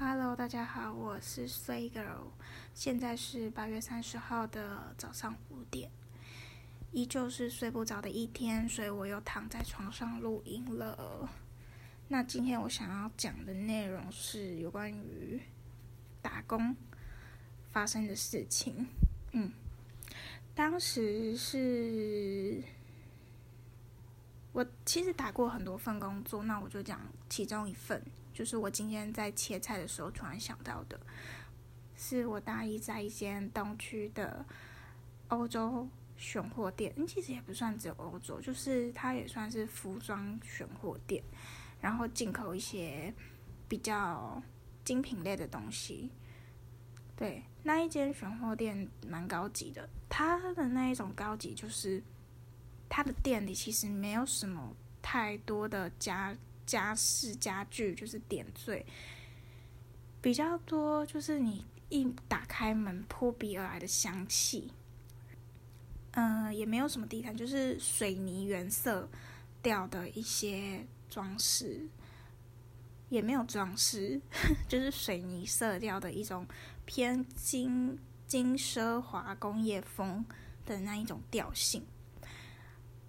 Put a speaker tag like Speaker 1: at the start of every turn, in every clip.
Speaker 1: Hello，大家好，我是 Say Girl，现在是八月三十号的早上五点，依旧是睡不着的一天，所以我又躺在床上录音了。那今天我想要讲的内容是有关于打工发生的事情。嗯，当时是我其实打过很多份工作，那我就讲其中一份。就是我今天在切菜的时候突然想到的，是我大一在一间东区的欧洲选货店，其实也不算只有欧洲，就是它也算是服装选货店，然后进口一些比较精品类的东西。对，那一间选货店蛮高级的，它的那一种高级就是它的店里其实没有什么太多的家。家饰家具就是点缀比较多，就是你一打开门扑鼻而来的香气，嗯，也没有什么地毯，就是水泥原色调的一些装饰，也没有装饰，就是水泥色调的一种偏金金奢华工业风的那一种调性。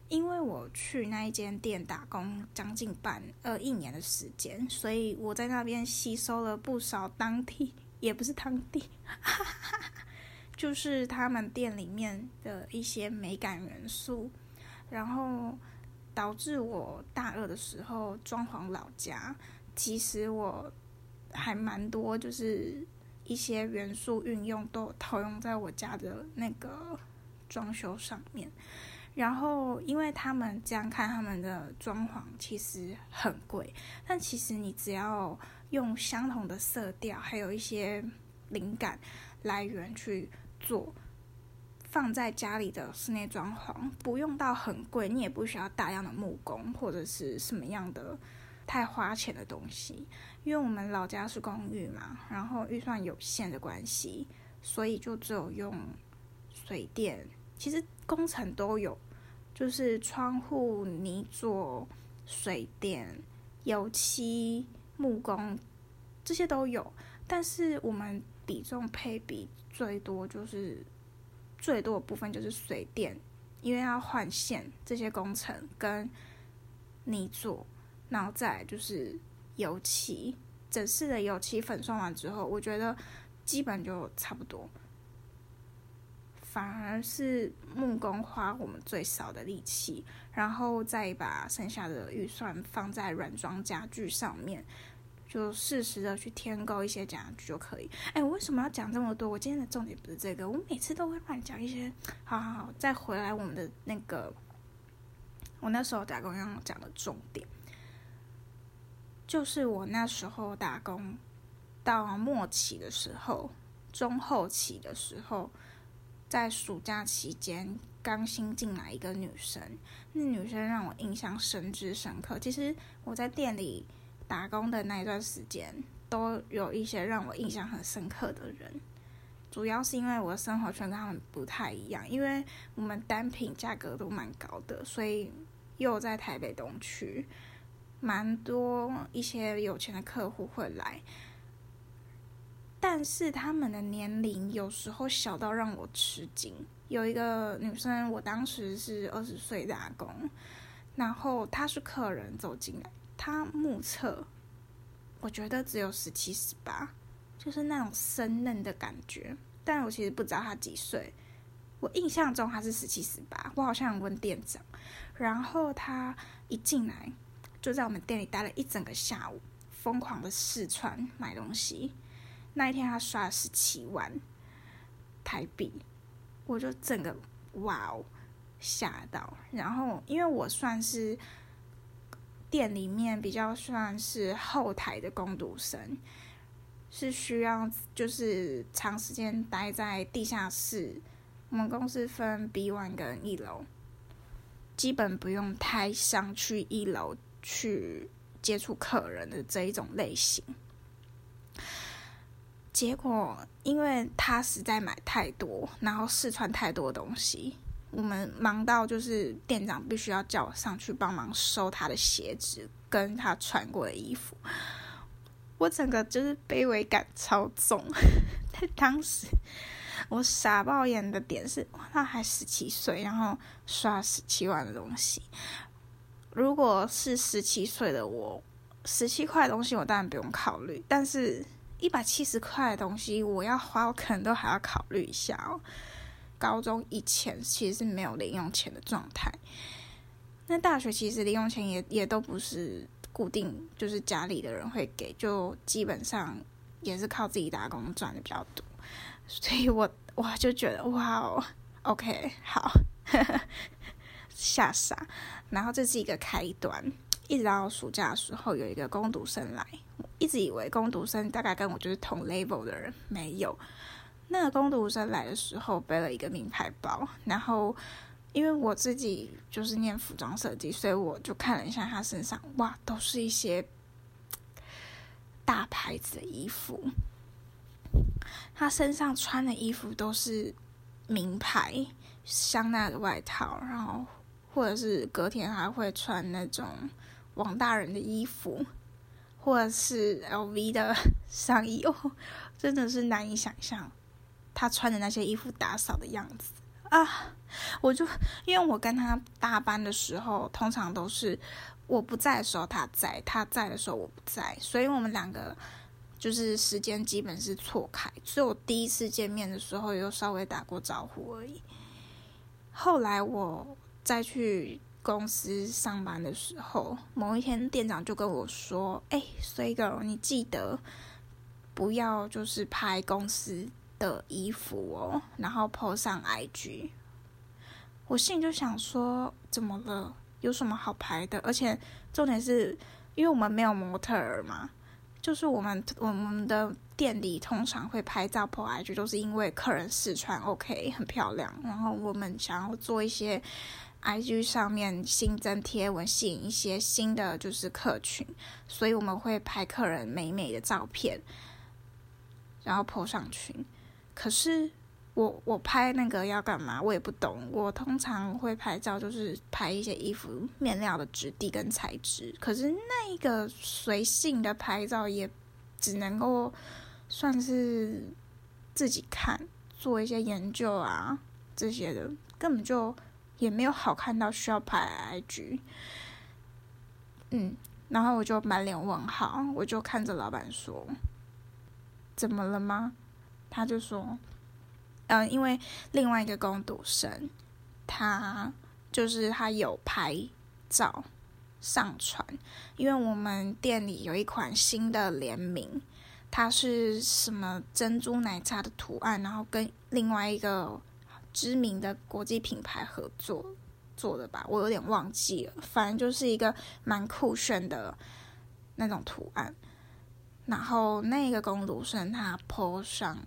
Speaker 1: 因为我去那一间店打工将近半呃一年的时间，所以我在那边吸收了不少当地也不是当地，就是他们店里面的一些美感元素，然后导致我大二的时候装潢老家，其实我还蛮多就是一些元素运用都套用在我家的那个装修上面。然后，因为他们这样看，他们的装潢其实很贵，但其实你只要用相同的色调，还有一些灵感来源去做，放在家里的室内装潢，不用到很贵，你也不需要大量的木工或者是什么样的太花钱的东西。因为我们老家是公寓嘛，然后预算有限的关系，所以就只有用水电，其实工程都有。就是窗户泥做、水电、油漆、木工这些都有，但是我们比重配比最多就是最多的部分就是水电，因为要换线这些工程跟泥做，然后再就是油漆，整室的油漆粉刷完之后，我觉得基本就差不多。反而是木工花我们最少的力气，然后再把剩下的预算放在软装家具上面，就适时的去添购一些家具就可以。哎，我为什么要讲这么多？我今天的重点不是这个，我每次都会乱讲一些。好好好，再回来我们的那个，我那时候打工要讲的重点，就是我那时候打工到末期的时候，中后期的时候。在暑假期间，刚新进来一个女生，那女生让我印象深之深刻。其实我在店里打工的那一段时间，都有一些让我印象很深刻的人。主要是因为我的生活圈跟他们不太一样，因为我们单品价格都蛮高的，所以又在台北东区，蛮多一些有钱的客户会来。但是他们的年龄有时候小到让我吃惊。有一个女生，我当时是二十岁打工，然后她是客人走进来，她目测，我觉得只有十七十八，就是那种生嫩的感觉。但我其实不知道她几岁，我印象中她是十七十八。我好像问店长，然后她一进来就在我们店里待了一整个下午，疯狂的试穿买东西。那一天他刷了十七万台币，我就整个哇哦吓到。然后因为我算是店里面比较算是后台的工读生，是需要就是长时间待在地下室。我们公司分 B one 跟一楼，基本不用太上去一楼去接触客人的这一种类型。结果，因为他实在买太多，然后试穿太多东西，我们忙到就是店长必须要叫我上去帮忙收他的鞋子跟他穿过的衣服。我整个就是卑微感超重。在当时，我傻爆眼的点是，他还十七岁，然后刷十七万的东西。如果是十七岁的我，十七块东西我当然不用考虑，但是一百七十块的东西我要花，我可能都还要考虑一下哦。高中以前其实是没有零用钱的状态，那大学其实零用钱也也都不是固定，就是家里的人会给，就基本上也是靠自己打工赚的比较多，所以我 我就觉得哇哦，OK 好。吓傻，然后这是一个开端，一直到暑假的时候有一个攻读生来，一直以为攻读生大概跟我就是同 level 的人，没有。那个攻读生来的时候背了一个名牌包，然后因为我自己就是念服装设计，所以我就看了一下他身上，哇，都是一些大牌子的衣服，他身上穿的衣服都是名牌香奈的外套，然后。或者是隔天还会穿那种王大人的衣服，或者是 LV 的上衣哦，真的是难以想象他穿的那些衣服打扫的样子啊！我就因为我跟他搭班的时候，通常都是我不在的时候他在，他在的时候我不在，所以我们两个就是时间基本是错开，只有第一次见面的时候又稍微打过招呼而已。后来我。再去公司上班的时候，某一天店长就跟我说：“哎，，Srgirl，，你记得不要就是拍公司的衣服哦，然后 po 上 IG。”我心里就想说：“怎么了？有什么好拍的？而且重点是，因为我们没有模特儿嘛，就是我们我们的店里通常会拍照 po IG，都是因为客人试穿 OK 很漂亮，然后我们想要做一些。” IG 上面新增贴文，吸引一些新的就是客群，所以我们会拍客人美美的照片，然后 po 上去。可是我我拍那个要干嘛？我也不懂。我通常会拍照，就是拍一些衣服面料的质地跟材质。可是那一个随性的拍照，也只能够算是自己看，做一些研究啊这些的，根本就。也没有好看到需要拍 IG，嗯，然后我就满脸问号，我就看着老板说：“怎么了吗？”他就说：“嗯，因为另外一个工读生，他就是他有拍照上传，因为我们店里有一款新的联名，它是什么珍珠奶茶的图案，然后跟另外一个。”知名的国际品牌合作做的吧，我有点忘记了。反正就是一个蛮酷炫的那种图案。然后那个工读生他 po 上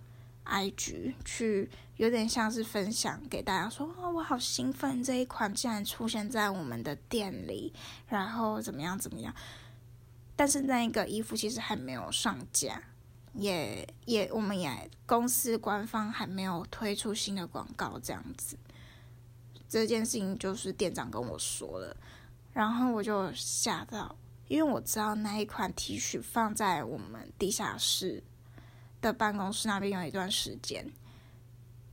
Speaker 1: IG 去，有点像是分享给大家说：“哦，我好兴奋，这一款竟然出现在我们的店里，然后怎么样怎么样。”但是那个衣服其实还没有上架。也也，我们也公司官方还没有推出新的广告，这样子。这件事情就是店长跟我说了，然后我就吓到，因为我知道那一款 T 恤放在我们地下室的办公室那边有一段时间，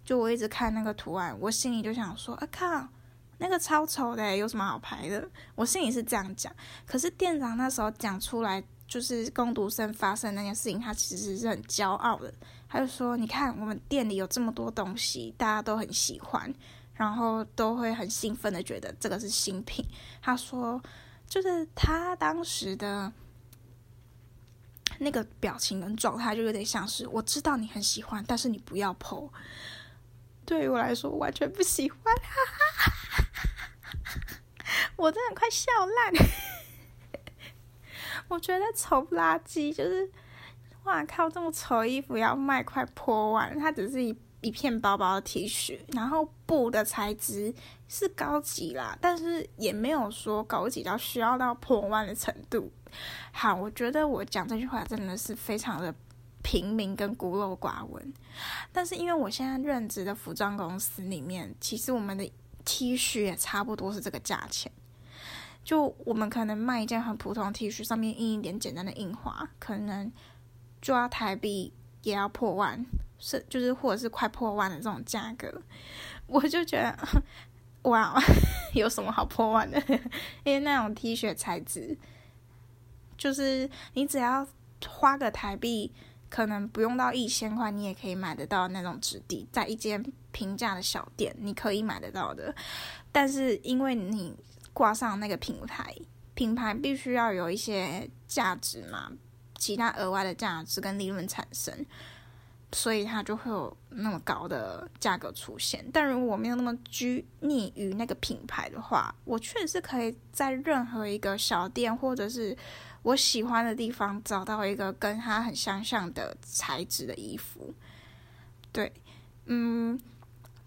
Speaker 1: 就我一直看那个图案，我心里就想说：“啊靠，那个超丑的，有什么好拍的？”我心里是这样讲，可是店长那时候讲出来。就是攻读生发生那件事情，他其实是很骄傲的。他就说：“你看，我们店里有这么多东西，大家都很喜欢，然后都会很兴奋的觉得这个是新品。”他说：“就是他当时的那个表情跟状态，就有点像是我知道你很喜欢，但是你不要剖。对于我来说，完全不喜欢，我真的快笑烂。我觉得丑不拉几，就是哇靠，这么丑衣服要卖快破万，它只是一一片薄薄的 T 恤，然后布的材质是高级啦，但是也没有说高级到需要到破万的程度。好，我觉得我讲这句话真的是非常的平民跟孤陋寡闻，但是因为我现在任职的服装公司里面，其实我们的 T 恤也差不多是这个价钱。就我们可能卖一件很普通的 T 恤，上面印一点简单的印花，可能就要台币也要破万，是就是或者是快破万的这种价格，我就觉得哇，有什么好破万的？因为那种 T 恤材质，就是你只要花个台币，可能不用到一千块，你也可以买得到那种质地，在一间平价的小店你可以买得到的。但是因为你挂上那个品牌，品牌必须要有一些价值嘛。其他额外的价值跟利润产生，所以它就会有那么高的价格出现。但如果我没有那么拘泥于那个品牌的话，我确实是可以在任何一个小店或者是我喜欢的地方找到一个跟它很相像的材质的衣服。对，嗯，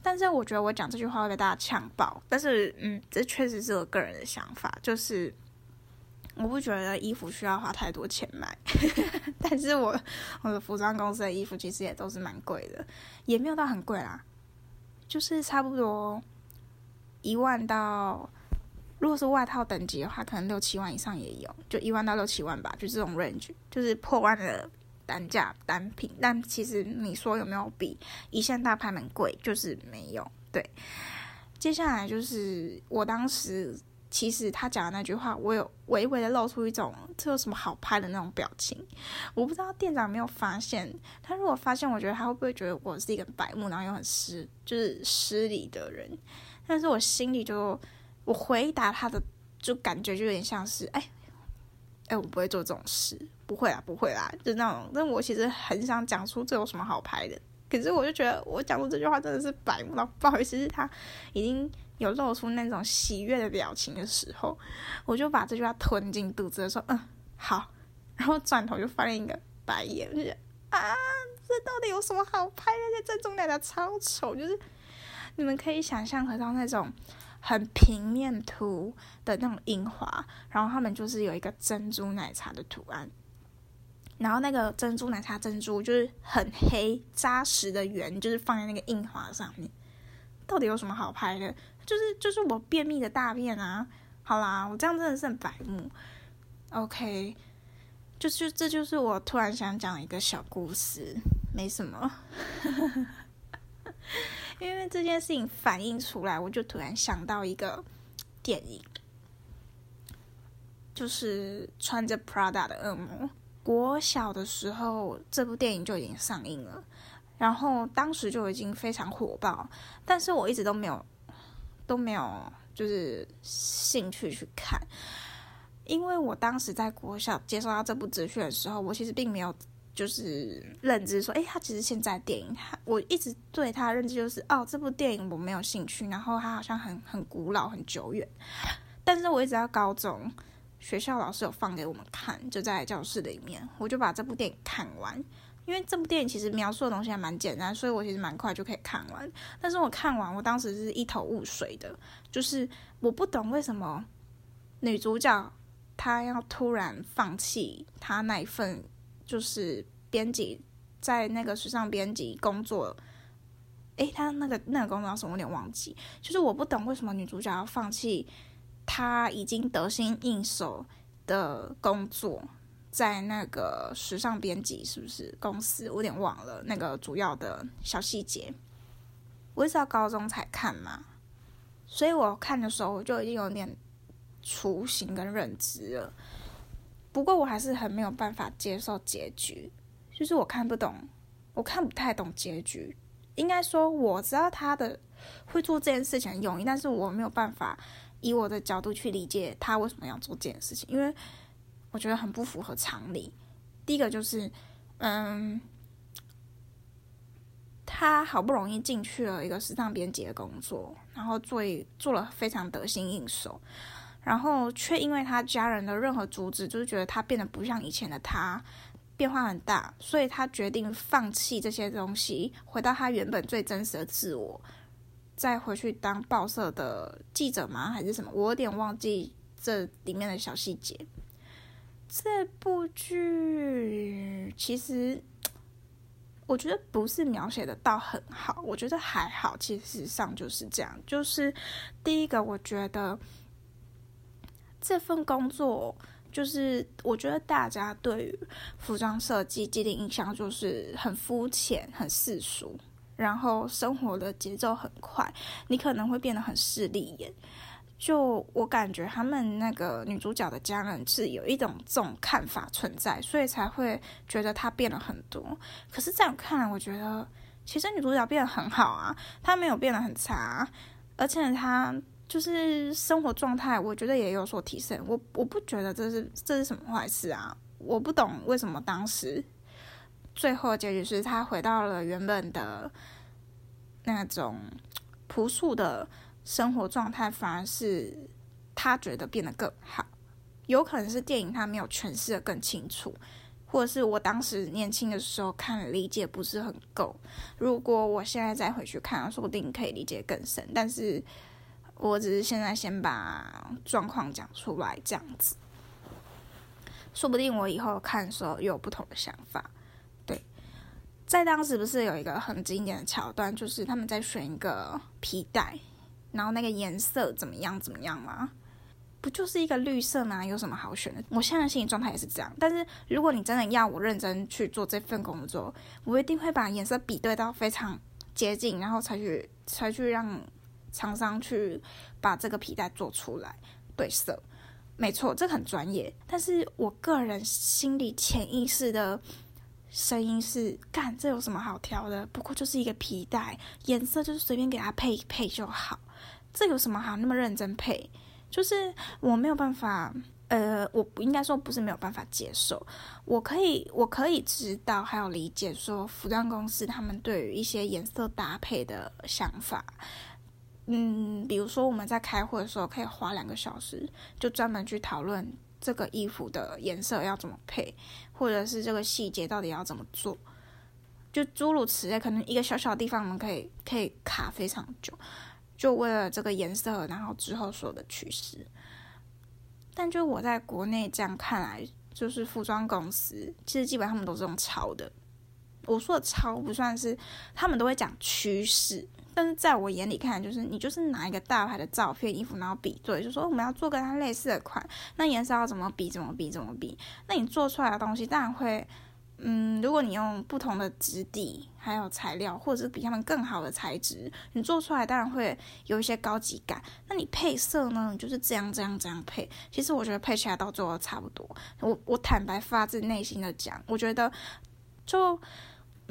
Speaker 1: 但是我觉得我讲这句话会被大家呛爆。但是，嗯，这确实是我个人的想法，就是。我不觉得衣服需要花太多钱买，但是我我的服装公司的衣服其实也都是蛮贵的，也没有到很贵啦，就是差不多一万到，如果是外套等级的话，可能六七万以上也有，就一万到六七万吧，就这种 range，就是破万的单价单品。但其实你说有没有比一线大牌们贵，就是没有。对，接下来就是我当时。其实他讲的那句话，我有微微的露出一种这有什么好拍的那种表情。我不知道店长没有发现，他如果发现，我觉得他会不会觉得我是一个白目，然后又很失，就是失礼的人？但是我心里就，我回答他的，就感觉就有点像是，哎，哎，我不会做这种事，不会啦，不会啦，就那种。但我其实很想讲出这有什么好拍的，可是我就觉得我讲出这句话真的是白目，不好意思，是他已经。有露出那种喜悦的表情的时候，我就把这句话吞进肚子，说：“嗯，好。”然后转头就翻了一个白眼，就啊，这到底有什么好拍的？这珍珠奶茶超丑，就是你们可以想象得到那种很平面图的那种印花，然后他们就是有一个珍珠奶茶的图案，然后那个珍珠奶茶珍珠就是很黑扎实的圆，就是放在那个印花上面，到底有什么好拍的？就是就是我便秘的大便啊！好啦，我这样真的是很白目。OK，就是这就是我突然想讲一个小故事，没什么。因为这件事情反映出来，我就突然想到一个电影，就是穿着 Prada 的恶魔。国小的时候，这部电影就已经上映了，然后当时就已经非常火爆，但是我一直都没有。都没有，就是兴趣去看，因为我当时在国小接收到这部资讯的时候，我其实并没有就是认知说，哎，他其实现在电影，我一直对他的认知就是，哦，这部电影我没有兴趣，然后他好像很很古老、很久远，但是我一直到高中，学校老师有放给我们看，就在教室里面，我就把这部电影看完。因为这部电影其实描述的东西还蛮简单，所以我其实蛮快就可以看完。但是我看完，我当时是一头雾水的，就是我不懂为什么女主角她要突然放弃她那一份就是编辑在那个时尚编辑工作。诶，他那个那个工作什么？我有点忘记。就是我不懂为什么女主角要放弃她已经得心应手的工作。在那个时尚编辑是不是公司？我有点忘了那个主要的小细节。我是到高中才看嘛，所以我看的时候我就已经有点雏形跟认知了。不过我还是很没有办法接受结局，就是我看不懂，我看不太懂结局。应该说我知道他的会做这件事情的用意，但是我没有办法以我的角度去理解他为什么要做这件事情，因为。我觉得很不符合常理。第一个就是，嗯，他好不容易进去了一个时尚编辑的工作，然后做做了非常得心应手，然后却因为他家人的任何阻止，就是觉得他变得不像以前的他，变化很大，所以他决定放弃这些东西，回到他原本最真实的自我，再回去当报社的记者吗？还是什么？我有点忘记这里面的小细节。这部剧其实，我觉得不是描写的到很好，我觉得还好。其实上就是这样，就是第一个，我觉得这份工作就是我觉得大家对于服装设计既定印象就是很肤浅、很世俗，然后生活的节奏很快，你可能会变得很势利眼。就我感觉，他们那个女主角的家人是有一种这种看法存在，所以才会觉得她变了很多。可是在我看来，我觉得其实女主角变得很好啊，她没有变得很差，而且她就是生活状态，我觉得也有所提升。我我不觉得这是这是什么坏事啊！我不懂为什么当时最后结局是他回到了原本的那种朴素的。生活状态反而是他觉得变得更好，有可能是电影他没有诠释的更清楚，或者是我当时年轻的时候看理解不是很够。如果我现在再回去看，说不定可以理解更深。但是我只是现在先把状况讲出来，这样子，说不定我以后看的时候又有不同的想法。对，在当时不是有一个很经典的桥段，就是他们在选一个皮带。然后那个颜色怎么样？怎么样吗？不就是一个绿色吗？有什么好选的？我现在心理状态也是这样。但是如果你真的要我认真去做这份工作，我一定会把颜色比对到非常接近，然后才去才去让厂商去把这个皮带做出来对色。没错，这很专业。但是我个人心里潜意识的声音是：干，这有什么好挑的？不过就是一个皮带，颜色就是随便给它配一配就好。这有什么好那么认真配？就是我没有办法，呃，我应该说不是没有办法接受。我可以，我可以知道还有理解说，服装公司他们对于一些颜色搭配的想法。嗯，比如说我们在开会的时候，可以花两个小时，就专门去讨论这个衣服的颜色要怎么配，或者是这个细节到底要怎么做，就诸如此类。可能一个小小的地方，我们可以可以卡非常久。就为了这个颜色，然后之后所有的趋势，但就我在国内这样看来，就是服装公司其实基本上他们都是用抄的。我说的抄不算是，他们都会讲趋势，但是在我眼里看，就是你就是拿一个大牌的照片衣服，然后比对，就说我们要做跟它类似的款，那颜色要怎么比，怎么比，怎么比，那你做出来的东西当然会。嗯，如果你用不同的质地，还有材料，或者是比他们更好的材质，你做出来当然会有一些高级感。那你配色呢？你就是这样、这样、这样配。其实我觉得配起来到最后差不多。我我坦白发自内心的讲，我觉得就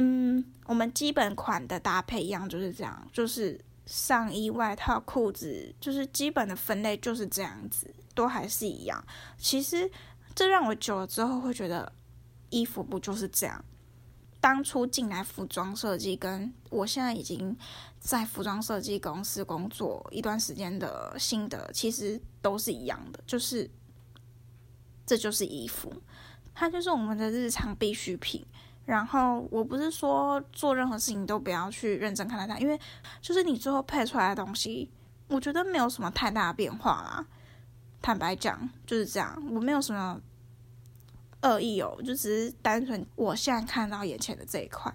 Speaker 1: 嗯，我们基本款的搭配一样，就是这样，就是上衣、外套、裤子，就是基本的分类就是这样子，都还是一样。其实这让我久了之后会觉得。衣服不就是这样？当初进来服装设计，跟我现在已经在服装设计公司工作一段时间的心得，其实都是一样的，就是这就是衣服，它就是我们的日常必需品。然后我不是说做任何事情都不要去认真看待它，因为就是你最后配出来的东西，我觉得没有什么太大的变化啦。坦白讲，就是这样，我没有什么。恶意哦，就只是单纯我现在看到眼前的这一块。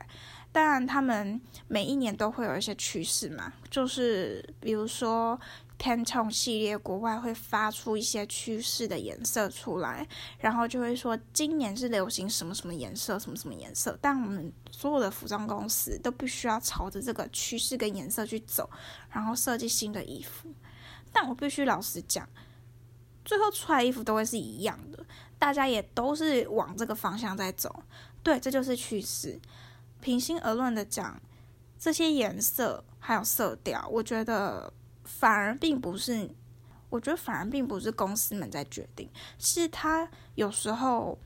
Speaker 1: 当然，他们每一年都会有一些趋势嘛，就是比如说 Pantone 系列，国外会发出一些趋势的颜色出来，然后就会说今年是流行什么什么颜色，什么什么颜色。但我们所有的服装公司都必须要朝着这个趋势跟颜色去走，然后设计新的衣服。但我必须老实讲，最后出来衣服都会是一样的。大家也都是往这个方向在走，对，这就是趋势。平心而论的讲，这些颜色还有色调，我觉得反而并不是，我觉得反而并不是公司们在决定，是它有时候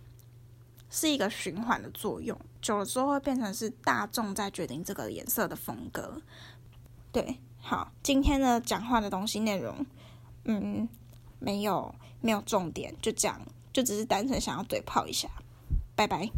Speaker 1: 是一个循环的作用，久了之后会变成是大众在决定这个颜色的风格。对，好，今天的讲话的东西内容，嗯，没有没有重点，就讲。就只是单纯想要嘴炮一下，拜拜。